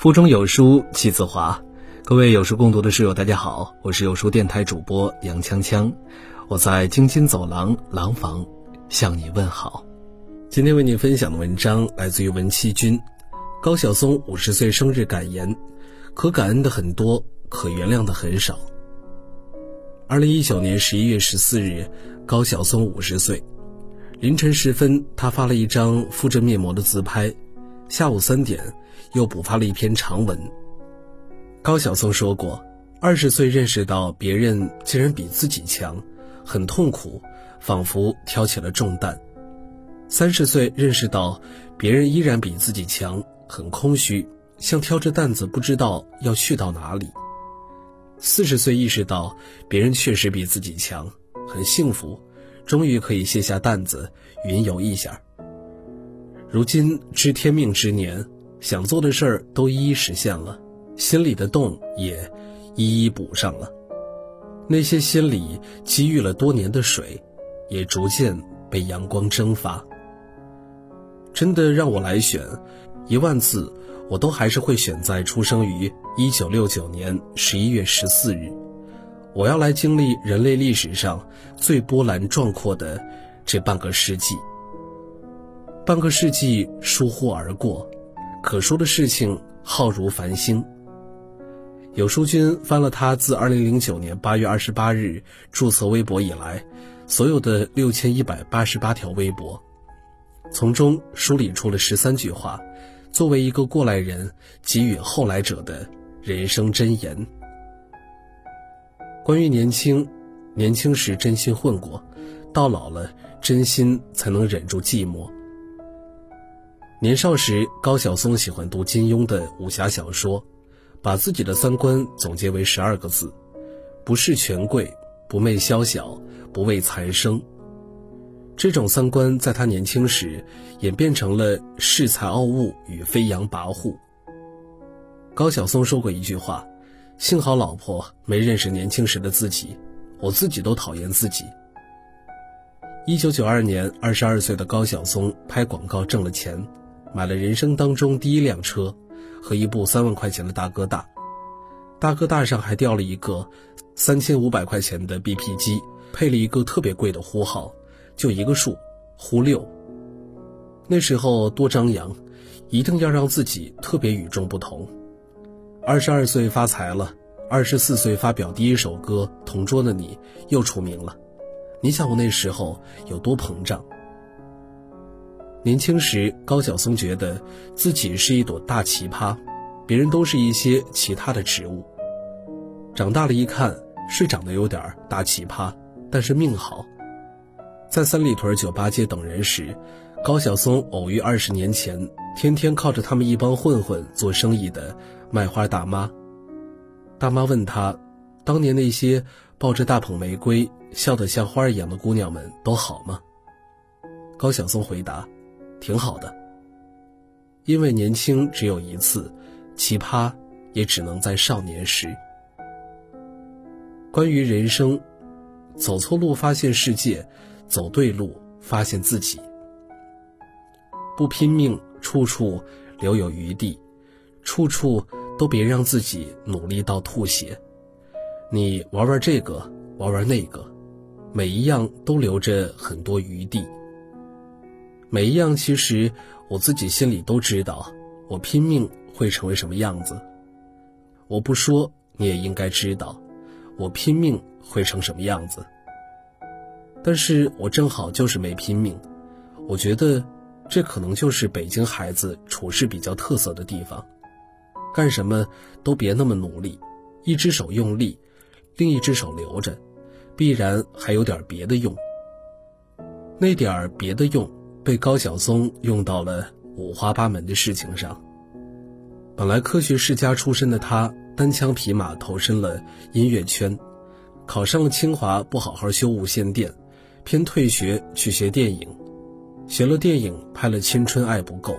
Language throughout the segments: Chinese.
腹中有书气自华，各位有书共读的室友，大家好，我是有书电台主播杨锵锵，我在京津走廊廊坊向你问好。今天为您分享的文章来自于文七君，高晓松五十岁生日感言：可感恩的很多，可原谅的很少。二零一九年十一月十四日，高晓松五十岁，凌晨时分，他发了一张敷着面膜的自拍。下午三点，又补发了一篇长文。高晓松说过，二十岁认识到别人竟然比自己强，很痛苦，仿佛挑起了重担；三十岁认识到别人依然比自己强，很空虚，像挑着担子不知道要去到哪里；四十岁意识到别人确实比自己强，很幸福，终于可以卸下担子，云游一下。如今知天命之年，想做的事儿都一一实现了，心里的洞也一一补上了。那些心里积郁了多年的水，也逐渐被阳光蒸发。真的让我来选，一万次，我都还是会选在出生于一九六九年十一月十四日。我要来经历人类历史上最波澜壮阔的这半个世纪。半个世纪疏忽而过，可说的事情浩如繁星。有书君翻了他自2009年8月28日注册微博以来所有的6188条微博，从中梳理出了十三句话，作为一个过来人给予后来者的人生箴言。关于年轻，年轻时真心混过，到老了真心才能忍住寂寞。年少时，高晓松喜欢读金庸的武侠小说，把自己的三观总结为十二个字：不视权贵，不媚宵小，不畏财生。这种三观在他年轻时演变成了恃才傲物与飞扬跋扈。高晓松说过一句话：“幸好老婆没认识年轻时的自己，我自己都讨厌自己。”一九九二年，二十二岁的高晓松拍广告挣了钱。买了人生当中第一辆车，和一部三万块钱的大哥大，大哥大上还吊了一个三千五百块钱的 BP 机，配了一个特别贵的呼号，就一个数，呼六。那时候多张扬，一定要让自己特别与众不同。二十二岁发财了，二十四岁发表第一首歌《同桌的你》又出名了。你想我那时候有多膨胀？年轻时，高晓松觉得自己是一朵大奇葩，别人都是一些其他的植物。长大了一看，是长得有点大奇葩，但是命好。在三里屯酒吧街等人时，高晓松偶遇二十年前天天靠着他们一帮混混做生意的卖花大妈。大妈问他，当年那些抱着大捧玫瑰、笑得像花一样的姑娘们都好吗？高晓松回答。挺好的，因为年轻只有一次，奇葩也只能在少年时。关于人生，走错路发现世界，走对路发现自己。不拼命，处处留有余地，处处都别让自己努力到吐血。你玩玩这个，玩玩那个，每一样都留着很多余地。每一样，其实我自己心里都知道，我拼命会成为什么样子。我不说，你也应该知道，我拼命会成什么样子。但是我正好就是没拼命。我觉得，这可能就是北京孩子处事比较特色的地方，干什么都别那么努力，一只手用力，另一只手留着，必然还有点别的用。那点儿别的用。被高晓松用到了五花八门的事情上。本来科学世家出身的他，单枪匹马投身了音乐圈，考上了清华，不好好修无线电，偏退学去学电影，学了电影拍了《青春爱不够》，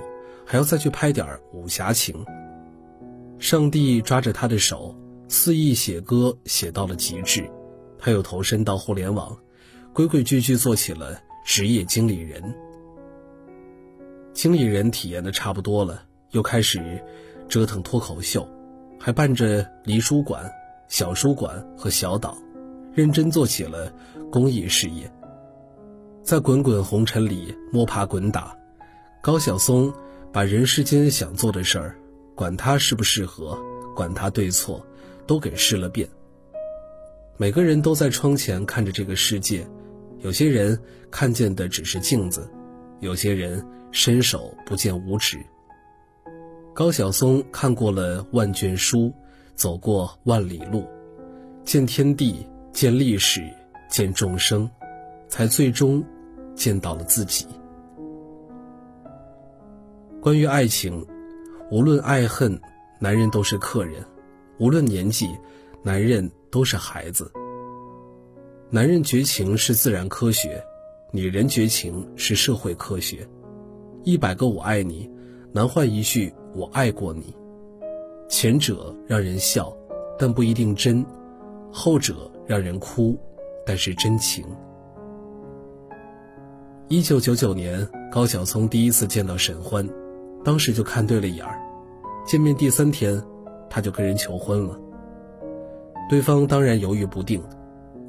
还要再去拍点武侠情。上帝抓着他的手，肆意写歌写到了极致，他又投身到互联网，规规矩矩做起了职业经理人。经理人体验的差不多了，又开始折腾脱口秀，还办着离书馆、小书馆和小岛，认真做起了公益事业。在滚滚红尘里摸爬滚打，高晓松把人世间想做的事儿，管他适不适合，管他对错，都给试了遍。每个人都在窗前看着这个世界，有些人看见的只是镜子，有些人伸手不见五指。高晓松看过了万卷书，走过万里路，见天地，见历史，见众生。才最终见到了自己。关于爱情，无论爱恨，男人都是客人；无论年纪，男人都是孩子。男人绝情是自然科学，女人绝情是社会科学。一百个我爱你，难换一句我爱过你。前者让人笑，但不一定真；后者让人哭，但是真情。一九九九年，高晓松第一次见到沈欢，当时就看对了眼儿。见面第三天，他就跟人求婚了。对方当然犹豫不定，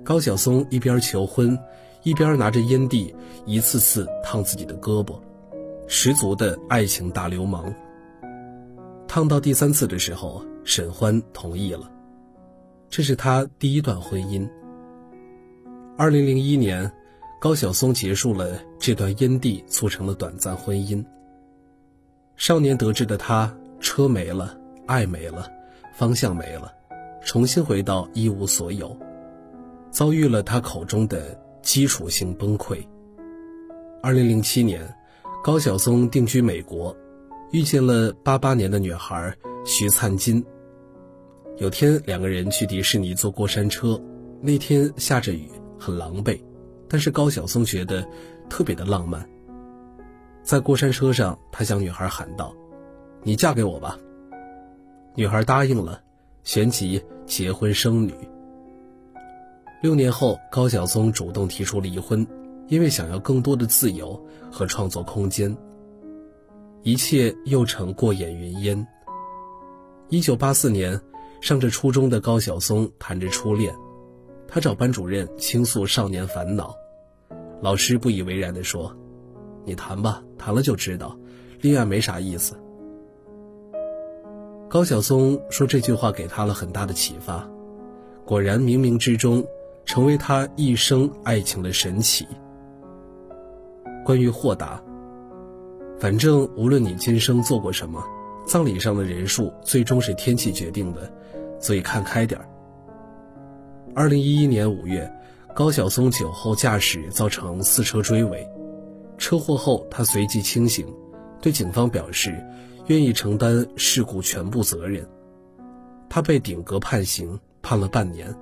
高晓松一边求婚，一边拿着烟蒂一次次烫自己的胳膊，十足的爱情大流氓。烫到第三次的时候，沈欢同意了，这是他第一段婚姻。二零零一年。高晓松结束了这段烟蒂促成的短暂婚姻。少年得志的他，车没了，爱没了，方向没了，重新回到一无所有，遭遇了他口中的基础性崩溃。二零零七年，高晓松定居美国，遇见了八八年的女孩徐灿金。有天，两个人去迪士尼坐过山车，那天下着雨，很狼狈。但是高晓松觉得特别的浪漫。在过山车上，他向女孩喊道：“你嫁给我吧。”女孩答应了，旋即结婚生女。六年后，高晓松主动提出离婚，因为想要更多的自由和创作空间。一切又成过眼云烟。一九八四年，上着初中的高晓松谈着初恋，他找班主任倾诉少年烦恼。老师不以为然地说：“你谈吧，谈了就知道，恋爱没啥意思。”高晓松说这句话给他了很大的启发，果然冥冥之中成为他一生爱情的神奇。关于豁达，反正无论你今生做过什么，葬礼上的人数最终是天气决定的，所以看开点儿。二零一一年五月。高晓松酒后驾驶造成四车追尾，车祸后他随即清醒，对警方表示愿意承担事故全部责任。他被顶格判刑，判了半年。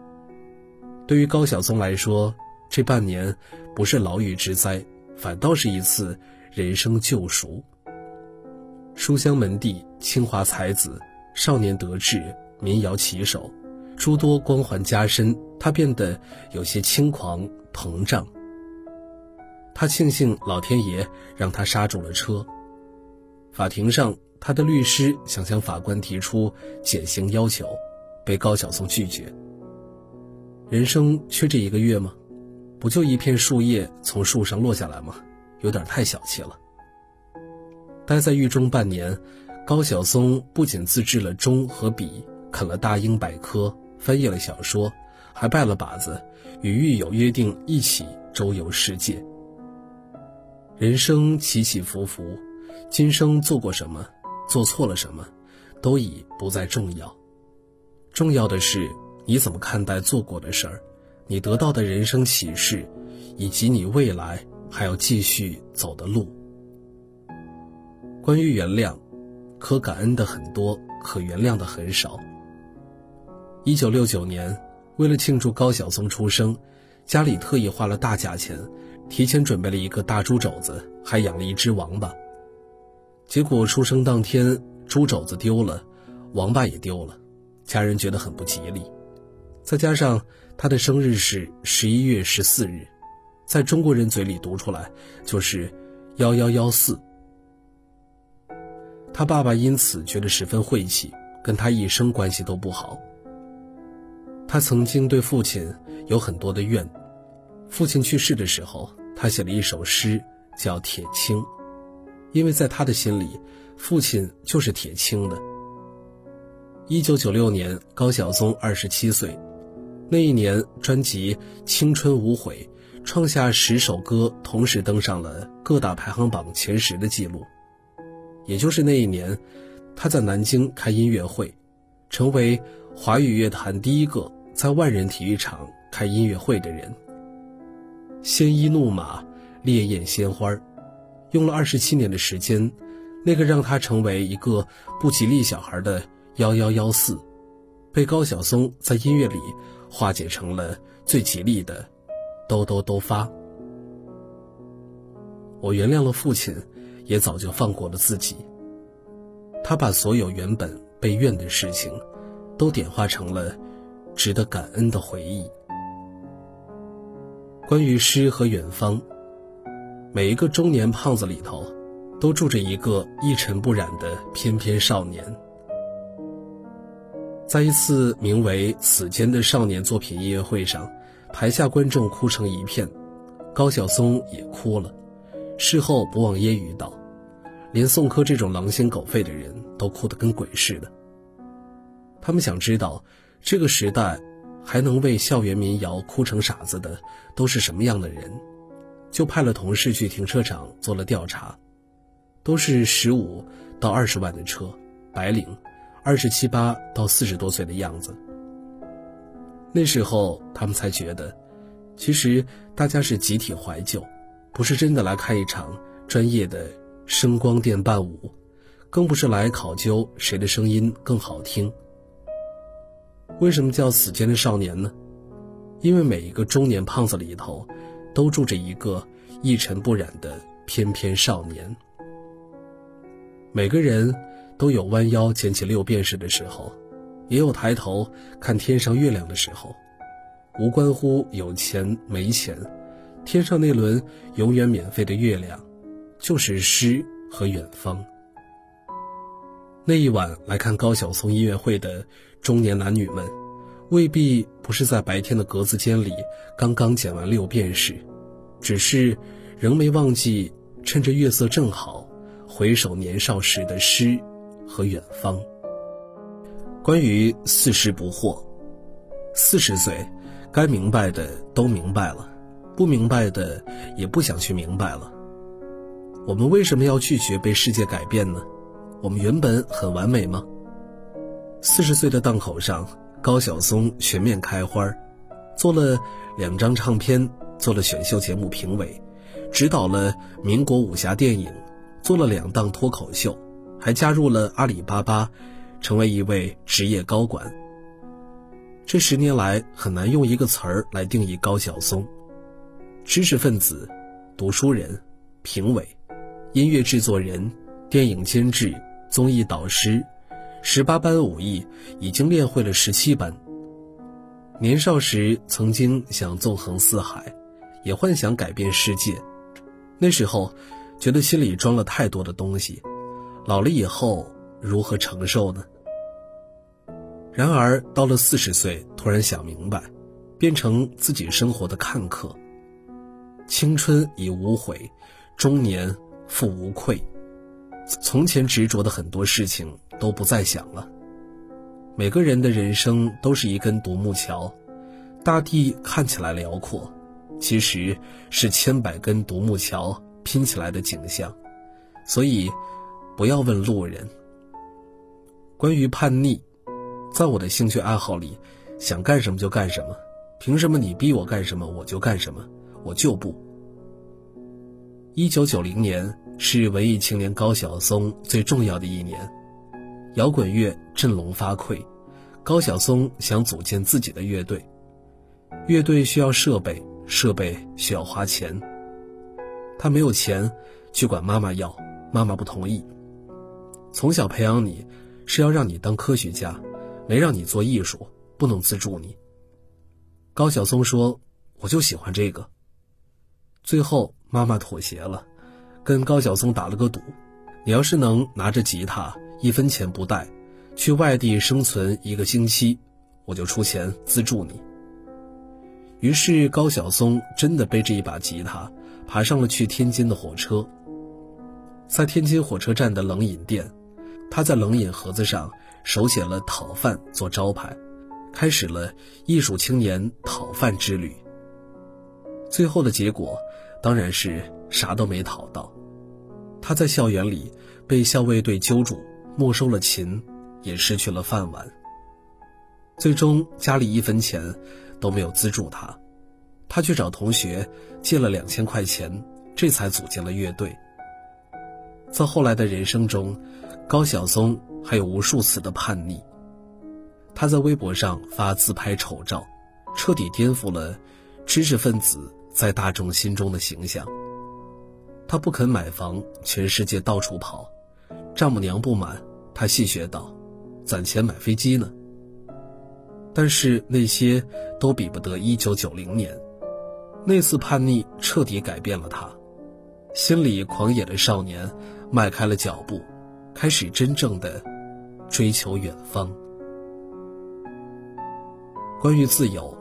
对于高晓松来说，这半年不是牢狱之灾，反倒是一次人生救赎。书香门第，清华才子，少年得志，民谣旗手。诸多光环加身，他变得有些轻狂膨胀。他庆幸老天爷让他刹住了车。法庭上，他的律师想向法官提出减刑要求，被高晓松拒绝。人生缺这一个月吗？不就一片树叶从树上落下来吗？有点太小气了。待在狱中半年，高晓松不仅自制了钟和笔，啃了大英百科。翻译了小说，还拜了把子，与狱友约定一起周游世界。人生起起伏伏，今生做过什么，做错了什么，都已不再重要。重要的是你怎么看待做过的事儿，你得到的人生启示，以及你未来还要继续走的路。关于原谅，可感恩的很多，可原谅的很少。一九六九年，为了庆祝高晓松出生，家里特意花了大价钱，提前准备了一个大猪肘子，还养了一只王八。结果出生当天，猪肘子丢了，王八也丢了，家人觉得很不吉利。再加上他的生日是十一月十四日，在中国人嘴里读出来就是幺幺幺四。他爸爸因此觉得十分晦气，跟他一生关系都不好。他曾经对父亲有很多的怨。父亲去世的时候，他写了一首诗，叫《铁青》，因为在他的心里，父亲就是铁青的。一九九六年，高晓松二十七岁，那一年专辑《青春无悔》创下十首歌同时登上了各大排行榜前十的记录。也就是那一年，他在南京开音乐会，成为华语乐坛第一个在万人体育场开音乐会的人。鲜衣怒马，烈焰鲜花，用了二十七年的时间，那个让他成为一个不吉利小孩的幺幺幺四，被高晓松在音乐里化解成了最吉利的兜兜兜发。我原谅了父亲，也早就放过了自己。他把所有原本被怨的事情，都点化成了值得感恩的回忆。关于诗和远方，每一个中年胖子里头，都住着一个一尘不染的翩翩少年。在一次名为《此间》的少年作品音乐会上，台下观众哭成一片，高晓松也哭了。事后不忘揶揄道：“连宋柯这种狼心狗肺的人都哭得跟鬼似的。”他们想知道，这个时代。还能为校园民谣哭成傻子的都是什么样的人？就派了同事去停车场做了调查，都是十五到二十万的车，白领，二十七八到四十多岁的样子。那时候他们才觉得，其实大家是集体怀旧，不是真的来看一场专业的声光电伴舞，更不是来考究谁的声音更好听。为什么叫死间的少年呢？因为每一个中年胖子里头，都住着一个一尘不染的翩翩少年。每个人都有弯腰捡起六便士的时候，也有抬头看天上月亮的时候。无关乎有钱没钱，天上那轮永远免费的月亮，就是诗和远方。那一晚来看高晓松音乐会的中年男女们，未必不是在白天的格子间里刚刚剪完六便士，只是仍没忘记趁着月色正好，回首年少时的诗和远方。关于四十不惑，四十岁，该明白的都明白了，不明白的也不想去明白了。我们为什么要拒绝被世界改变呢？我们原本很完美吗？四十岁的档口上，高晓松全面开花，做了两张唱片，做了选秀节目评委，指导了民国武侠电影，做了两档脱口秀，还加入了阿里巴巴，成为一位职业高管。这十年来，很难用一个词儿来定义高晓松：知识分子、读书人、评委、音乐制作人、电影监制。综艺导师，十八般武艺已经练会了十七般。年少时曾经想纵横四海，也幻想改变世界。那时候，觉得心里装了太多的东西，老了以后如何承受呢？然而到了四十岁，突然想明白，变成自己生活的看客。青春已无悔，中年复无愧。从前执着的很多事情都不再想了。每个人的人生都是一根独木桥，大地看起来辽阔，其实是千百根独木桥拼起来的景象。所以，不要问路人。关于叛逆，在我的兴趣爱好里，想干什么就干什么，凭什么你逼我干什么我就干什么？我就不。一九九零年。是文艺青年高晓松最重要的一年，摇滚乐振聋发聩，高晓松想组建自己的乐队，乐队需要设备，设备需要花钱。他没有钱，去管妈妈要，妈妈不同意。从小培养你，是要让你当科学家，没让你做艺术，不能资助你。高晓松说：“我就喜欢这个。”最后，妈妈妥协了。跟高晓松打了个赌，你要是能拿着吉他一分钱不带，去外地生存一个星期，我就出钱资助你。”于是高晓松真的背着一把吉他，爬上了去天津的火车。在天津火车站的冷饮店，他在冷饮盒子上手写了“讨饭”做招牌，开始了艺术青年讨饭之旅。最后的结果，当然是啥都没讨到。他在校园里被校卫队揪住，没收了琴，也失去了饭碗。最终家里一分钱。都没有资助他，他去找同学借了两千块钱，这才组建了乐队。在后来的人生中，高晓松还有无数次的叛逆。他在微博上发自拍丑照，彻底颠覆了知识分子在大众心中的形象。他不肯买房，全世界到处跑，丈母娘不满，他戏谑道：“攒钱买飞机呢。”但是那些都比不得一九九零年，那次叛逆彻底改变了他，心里狂野的少年迈开了脚步，开始真正的追求远方。关于自由，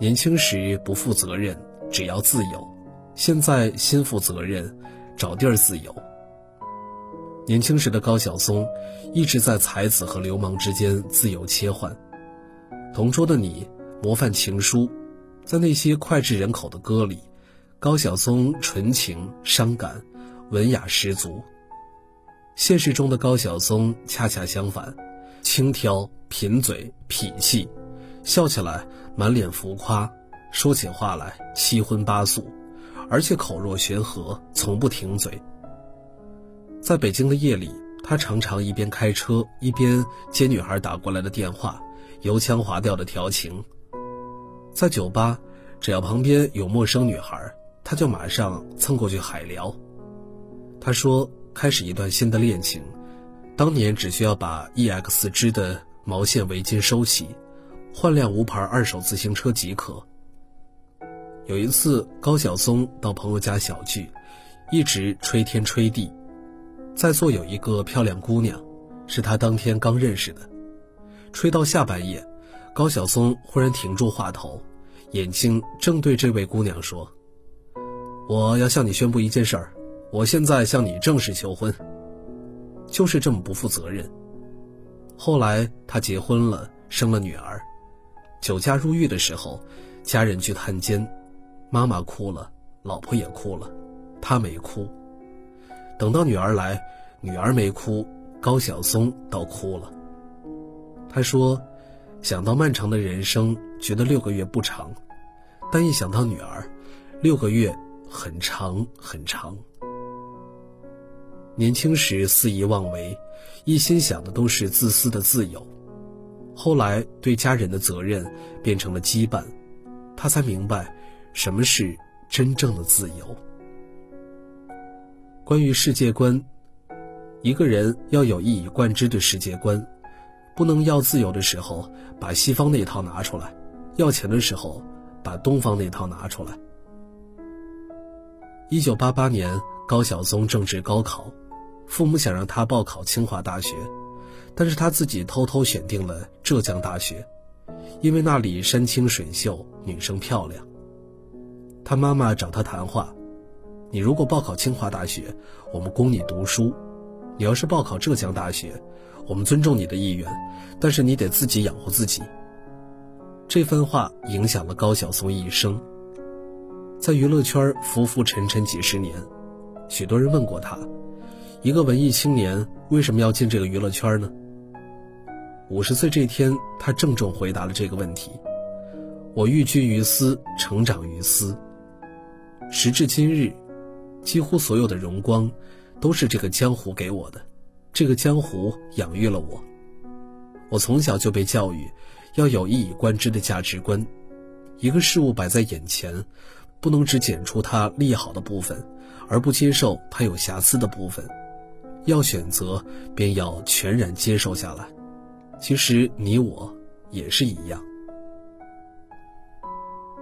年轻时不负责任，只要自由；现在心负责任，找地儿自由。年轻时的高晓松一直在才子和流氓之间自由切换。同桌的你，模范情书，在那些脍炙人口的歌里，高晓松纯情伤感，文雅十足。现实中的高晓松恰恰相反，轻佻贫嘴痞气，笑起来满脸浮夸，说起话来七荤八素，而且口若悬河，从不停嘴。在北京的夜里，他常常一边开车一边接女孩打过来的电话。油腔滑调的调情，在酒吧，只要旁边有陌生女孩，他就马上蹭过去海聊。他说，开始一段新的恋情，当年只需要把 EX 织的毛线围巾收起，换辆无牌二手自行车即可。有一次，高晓松到朋友家小聚，一直吹天吹地，在座有一个漂亮姑娘，是他当天刚认识的。吹到下半夜，高晓松忽然停住话头，眼睛正对这位姑娘说：“我要向你宣布一件事儿，我现在向你正式求婚。”就是这么不负责任。后来他结婚了，生了女儿，酒驾入狱的时候，家人去探监，妈妈哭了，老婆也哭了，他没哭。等到女儿来，女儿没哭，高晓松倒哭了。他说：“想到漫长的人生，觉得六个月不长；但一想到女儿，六个月很长很长。年轻时肆意妄为，一心想的都是自私的自由。后来对家人的责任变成了羁绊，他才明白什么是真正的自由。关于世界观，一个人要有一以贯之的世界观。”不能要自由的时候把西方那套拿出来，要钱的时候把东方那套拿出来。一九八八年，高晓松正值高考，父母想让他报考清华大学，但是他自己偷偷选定了浙江大学，因为那里山清水秀，女生漂亮。他妈妈找他谈话：“你如果报考清华大学，我们供你读书；你要是报考浙江大学。”我们尊重你的意愿，但是你得自己养活自己。这番话影响了高晓松一生，在娱乐圈浮浮沉沉几十年，许多人问过他：一个文艺青年为什么要进这个娱乐圈呢？五十岁这天，他郑重回答了这个问题：我寓居于斯，成长于斯。时至今日，几乎所有的荣光，都是这个江湖给我的。这个江湖养育了我，我从小就被教育要有一以贯之的价值观。一个事物摆在眼前，不能只检出它利好的部分，而不接受它有瑕疵的部分。要选择，便要全然接受下来。其实你我也是一样。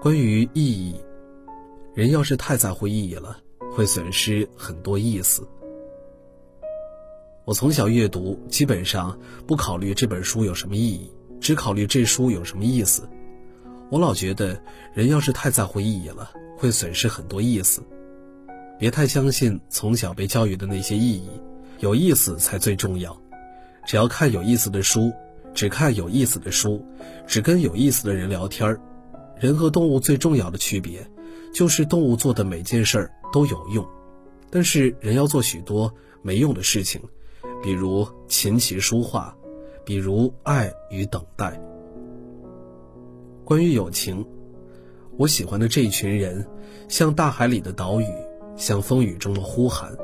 关于意义，人要是太在乎意义了，会损失很多意思。我从小阅读，基本上不考虑这本书有什么意义，只考虑这书有什么意思。我老觉得，人要是太在乎意义了，会损失很多意思。别太相信从小被教育的那些意义，有意思才最重要。只要看有意思的书，只看有意思的书，只跟有意思的人聊天儿。人和动物最重要的区别，就是动物做的每件事儿都有用，但是人要做许多没用的事情，比如琴棋书画，比如爱与等待。关于友情，我喜欢的这一群人，像大海里的岛屿，像风雨中的呼喊，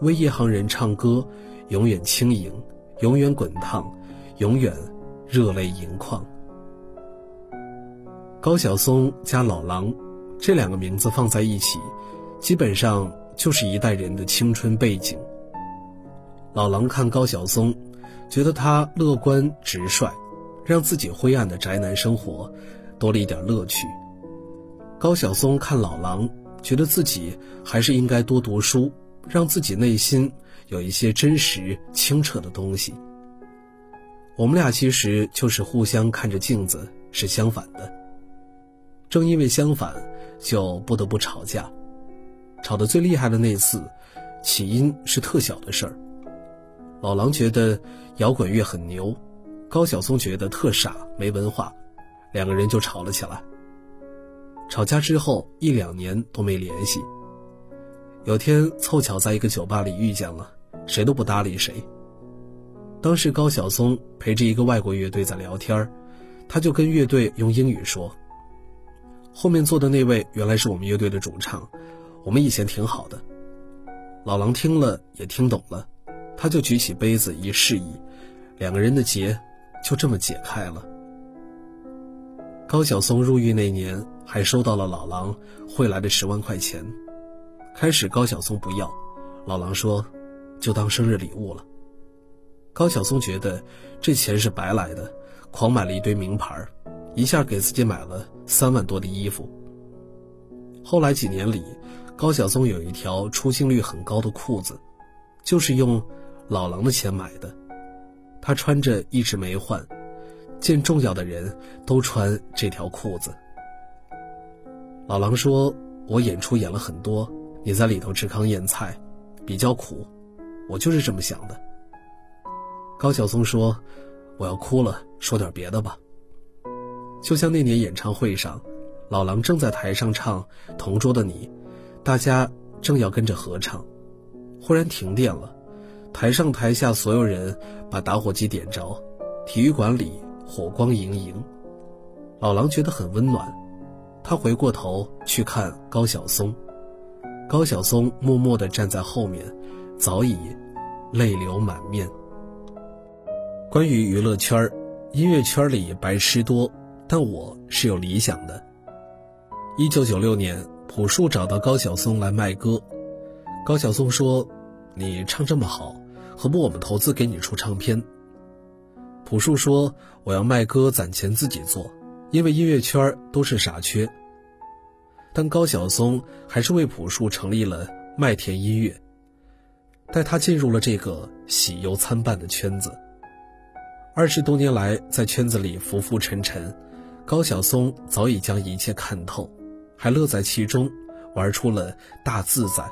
为夜航人唱歌，永远轻盈，永远滚烫，永远热泪盈眶。高晓松加老狼，这两个名字放在一起，基本上就是一代人的青春背景。老狼看高晓松，觉得他乐观直率，让自己灰暗的宅男生活。多了一点乐趣。高晓松看老狼，觉得自己还是应该多读书，让自己内心有一些真实清澈的东西。我们俩其实就是互相看着镜子，是相反的。正因为相反，就不得不吵架。吵得最厉害的那次，起因是特小的事儿。老狼觉得摇滚乐很牛，高晓松觉得特傻没文化。两个人就吵了起来。吵架之后一两年都没联系。有天凑巧在一个酒吧里遇见了，谁都不搭理谁。当时高晓松陪着一个外国乐队在聊天他就跟乐队用英语说：“后面坐的那位原来是我们乐队的主唱，我们以前挺好的。”老狼听了也听懂了，他就举起杯子一示意，两个人的结就这么解开了。高晓松入狱那年，还收到了老狼汇来的十万块钱。开始高晓松不要，老狼说，就当生日礼物了。高晓松觉得这钱是白来的，狂买了一堆名牌，一下给自己买了三万多的衣服。后来几年里，高晓松有一条出镜率很高的裤子，就是用老狼的钱买的，他穿着一直没换。见重要的人都穿这条裤子。老狼说：“我演出演了很多，你在里头吃糠咽菜，比较苦，我就是这么想的。”高晓松说：“我要哭了，说点别的吧。”就像那年演唱会上，老狼正在台上唱《同桌的你》，大家正要跟着合唱，忽然停电了，台上台下所有人把打火机点着，体育馆里。火光盈盈，老狼觉得很温暖。他回过头去看高晓松，高晓松默默地站在后面，早已泪流满面。关于娱乐圈音乐圈里白痴多，但我是有理想的。一九九六年，朴树找到高晓松来卖歌，高晓松说：“你唱这么好，何不我们投资给你出唱片？”朴树说：“我要卖歌攒钱自己做，因为音乐圈都是傻缺。”但高晓松还是为朴树成立了麦田音乐，带他进入了这个喜忧参半的圈子。二十多年来，在圈子里浮浮沉沉，高晓松早已将一切看透，还乐在其中，玩出了大自在。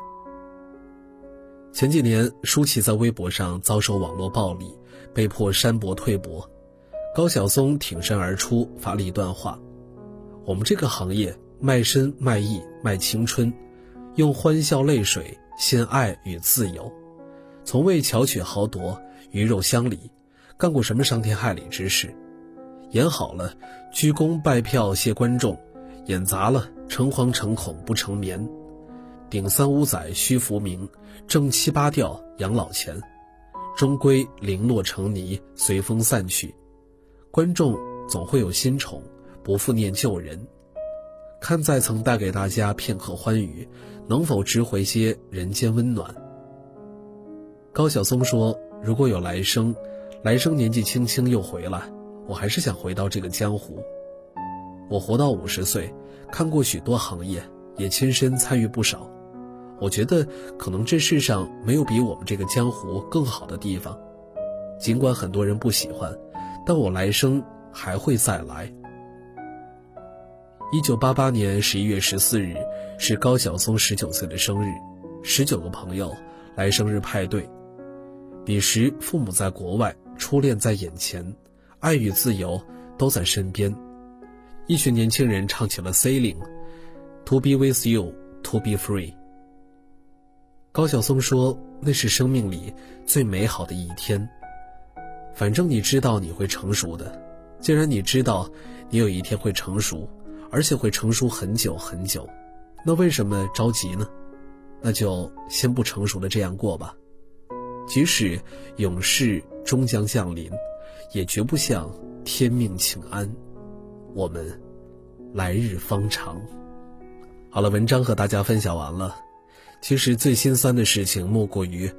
前几年，舒淇在微博上遭受网络暴力。被迫删博退博，高晓松挺身而出，发了一段话：“我们这个行业卖身卖艺卖青春，用欢笑泪水献爱与自由，从未巧取豪夺鱼肉乡里，干过什么伤天害理之事。演好了，鞠躬拜票谢观众；演砸了，诚惶诚恐不成眠。顶三五载虚浮名，挣七八吊养老钱。”终归零落成泥，随风散去。观众总会有新宠，不复念旧人。看在曾带给大家片刻欢愉，能否值回些人间温暖？高晓松说：“如果有来生，来生年纪轻轻又回来，我还是想回到这个江湖。我活到五十岁，看过许多行业，也亲身参与不少。我觉得可能这世上没有比我们这个江湖更好的地方。尽管很多人不喜欢，但我来生还会再来。一九八八年十一月十四日是高晓松十九岁的生日，十九个朋友来生日派对。彼时父母在国外，初恋在眼前，爱与自由都在身边。一群年轻人唱起了《Sailing》，To be with you, to be free。高晓松说：“那是生命里最美好的一天。反正你知道你会成熟的，既然你知道你有一天会成熟，而且会成熟很久很久，那为什么着急呢？那就先不成熟的这样过吧。即使永世终将降临，也绝不向天命请安。”我们来日方长。好了，文章和大家分享完了。其实最心酸的事情莫过于，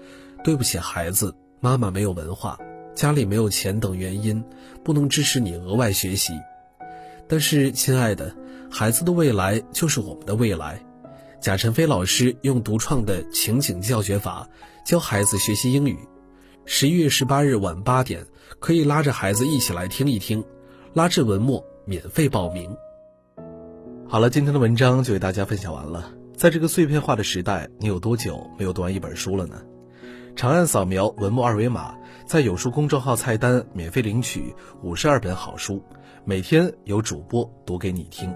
对不起孩子，妈妈没有文化，家里没有钱等原因，不能支持你额外学习。但是，亲爱的，孩子的未来就是我们的未来。贾晨飞老师用独创的情景教学法教孩子学习英语。十一月十八日晚八点，可以拉着孩子一起来听一听，拉至文末。免费报名。好了，今天的文章就给大家分享完了。在这个碎片化的时代，你有多久没有读完一本书了呢？长按扫描文末二维码，在有书公众号菜单免费领取五十二本好书，每天有主播读给你听。